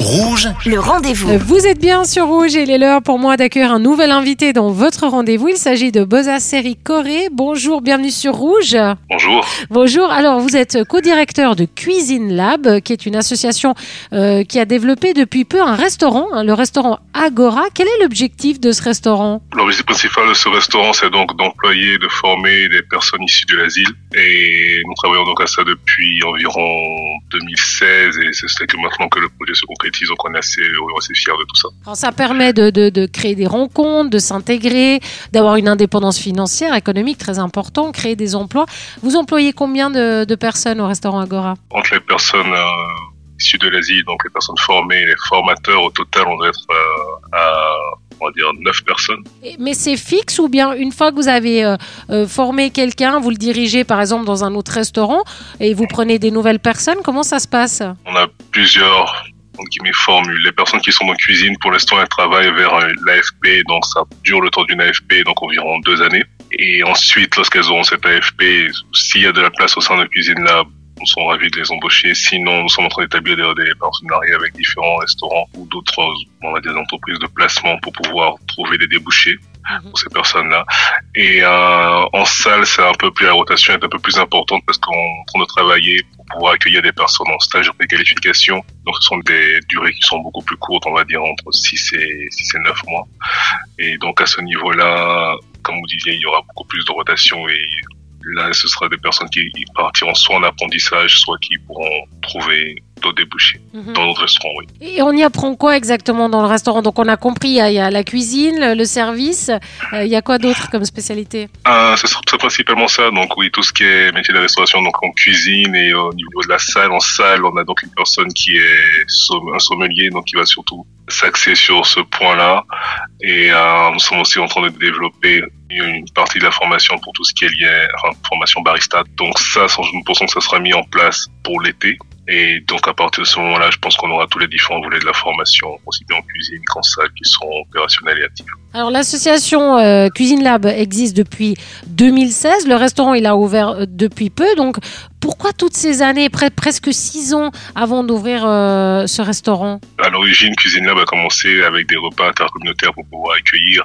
Rouge, Le rendez-vous. Vous êtes bien sur Rouge et il est l'heure pour moi d'accueillir un nouvel invité dans votre rendez-vous. Il s'agit de Boza Seri Corée. Bonjour, bienvenue sur Rouge. Bonjour. Bonjour, alors vous êtes co-directeur de Cuisine Lab, qui est une association euh, qui a développé depuis peu un restaurant, hein, le restaurant Agora. Quel est l'objectif de ce restaurant? L'objectif principal de ce restaurant, c'est donc d'employer, de former des personnes issues de l'asile. Et nous travaillons donc à ça depuis environ 2016 et c'est que maintenant que le projet se concrétise, donc on est assez, assez fiers de tout ça. Alors, Ça permet de, de- de créer des rencontres, de s'intégrer, d'avoir une indépendance financière, économique très important, créer des emplois. Vous employez combien de, de personnes au restaurant Agora? Entre les personnes euh, issues de l'asile, donc les personnes formées, les formateurs, au total, on doit être euh, à, on va dire, 9 personnes. Mais c'est fixe ou bien une fois que vous avez euh, formé quelqu'un, vous le dirigez par exemple dans un autre restaurant et vous prenez des nouvelles personnes Comment ça se passe? On a plusieurs entre guillemets, formules. Les personnes qui sont en cuisine, pour l'instant, elles travaillent vers euh, l'AFP, donc ça dure le temps d'une AFP, donc environ deux années. Et ensuite, lorsqu'elles auront cette AFP, s'il y a de la place au sein de Cuisine Lab, nous sommes ravis de les embaucher. Sinon, nous sommes en train d'établir des, des partenariats avec différents restaurants ou d'autres, on va dire, entreprises de placement pour pouvoir trouver des débouchés pour ces personnes-là. Et euh, en salle, c'est un peu plus la rotation est un peu plus importante parce qu'on est en train de travailler pour pouvoir accueillir des personnes en stage de préqualification. Donc, ce sont des durées qui sont beaucoup plus courtes, on va dire entre 6 et 6 et 9 mois. Et donc, à ce niveau-là, comme vous disiez, il y aura beaucoup plus de rotation et là, ce sera des personnes qui partiront soit en apprentissage, soit qui pourront trouver d'autres débouchés dans notre restaurant, oui. Et on y apprend quoi exactement dans le restaurant? Donc on a compris, il y a, il y a la cuisine, le, service. Euh, il y a quoi d'autre comme spécialité? Euh, c'est principalement ça, donc oui, tout ce qui est métier de la restauration, donc en cuisine et au niveau de la salle, en salle, on a donc une personne qui est un sommelier, donc qui va surtout s'axer sur ce point-là. Et euh, nous sommes aussi en train de développer une partie de la formation pour tout ce qui est lié, enfin, formation barista. Donc ça, nous pensons que ça sera mis en place pour l'été. Et donc à partir de ce moment-là, je pense qu'on aura tous les différents volets de la formation, aussi bien en cuisine qu'en salle, qui seront opérationnels et actifs. Alors l'association euh, Cuisine Lab existe depuis 2016. Le restaurant il a ouvert euh, depuis peu. Donc pourquoi toutes ces années, pre- presque six ans avant d'ouvrir euh, ce restaurant? À l'origine, Cuisine Lab a commencé avec des repas intercommunautaires pour pouvoir accueillir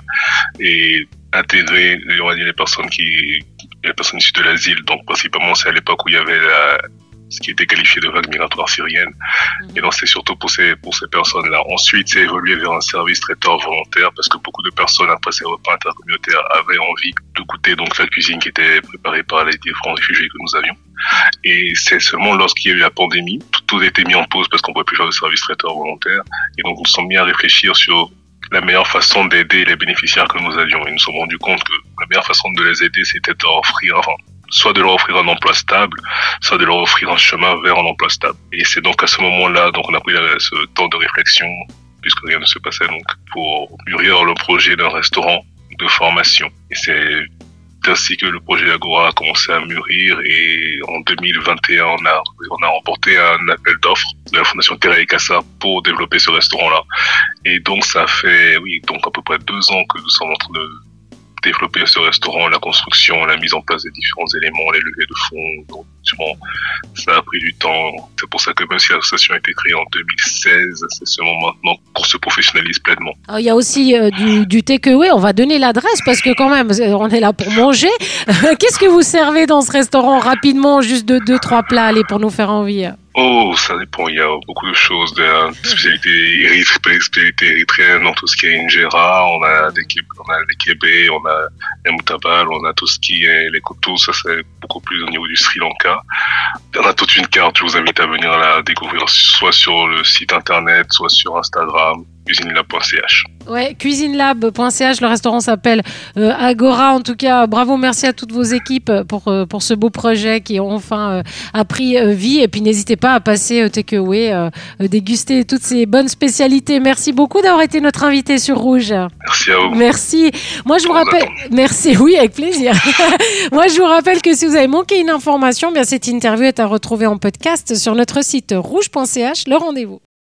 et intégrer, on va dire, les personnes qui, les personnes issues de l'asile. Donc, principalement, c'est à l'époque où il y avait la- ce qui était qualifié de vague migratoire syrienne. Et donc, c'est surtout pour ces, pour ces personnes-là. Ensuite, c'est évolué vers un service traiteur volontaire parce que beaucoup de personnes, après ces repas intercommunautaires, avaient envie de goûter donc la cuisine qui était préparée par les différents réfugiés que nous avions. Et c'est seulement lorsqu'il y a eu la pandémie, tout, a été mis en pause parce qu'on ne pouvait plus faire de service traiteur volontaire. Et donc, nous sommes mis à réfléchir sur la meilleure façon d'aider les bénéficiaires que nous avions. Et nous nous sommes rendus compte que la meilleure façon de les aider, c'était de leur offrir, enfin, soit de leur offrir un emploi stable, soit de leur offrir un chemin vers un emploi stable. Et c'est donc à ce moment-là, donc on a pris la- ce temps de réflexion, puisque rien ne se passait, donc pour mûrir le projet d'un restaurant de formation. Et c'est ainsi que le projet Agora a commencé à mûrir et en 2021, on a, on a remporté un appel d'offres de la Fondation Terra et Casa pour développer ce restaurant-là. Et donc, ça fait, oui, donc à peu près deux ans que nous sommes en train de développer ce restaurant, la construction, la mise en place des différents éléments, les levées de fonds. Donc, sûrement, ça a pris du temps. C'est pour ça que même si l'association a été créée en 2016, c'est seulement maintenant qu'on se professionnalise pleinement. Alors, Il y a aussi euh, du, du takeaway. On va donner l'adresse parce que quand même, euh, on est là pour manger. Qu'est-ce que vous servez dans ce restaurant rapidement Juste deux, deux, trois plats, allez, pour nous faire envie? Oh, ça dépend. Il y a beaucoup de choses. Des euh, spécialités érythré- spécialités érythréennes dans tout ce qui est injera. On a des on a des kébés, on a les moutabal, on a tout ce qui est les koutous. Ça, c'est beaucoup plus au niveau du Sri Lanka. On a toute une carte. Je vous invite à venir la découvrir soit sur le site internet, soit sur Instagram, cuisinelab.ch. Ouais, cuisinelab.ch, le restaurant s'appelle euh, Agora. En tout cas, bravo, merci à toutes vos équipes pour, euh, pour ce beau projet qui enfin euh, a pris euh, vie. Et puis n'hésitez pas à passer au takeaway, euh, euh, déguster toutes ces bonnes spécialités. Merci beaucoup d'avoir été notre invité sur Rouge. Merci à vous. Merci. Moi, je vous rappelle. Merci, oui, avec plaisir. Moi, je vous rappelle que si vous avez manqué une information, bien cette interview est à retrouver en podcast sur notre site rouge.ch. Le rendez-vous.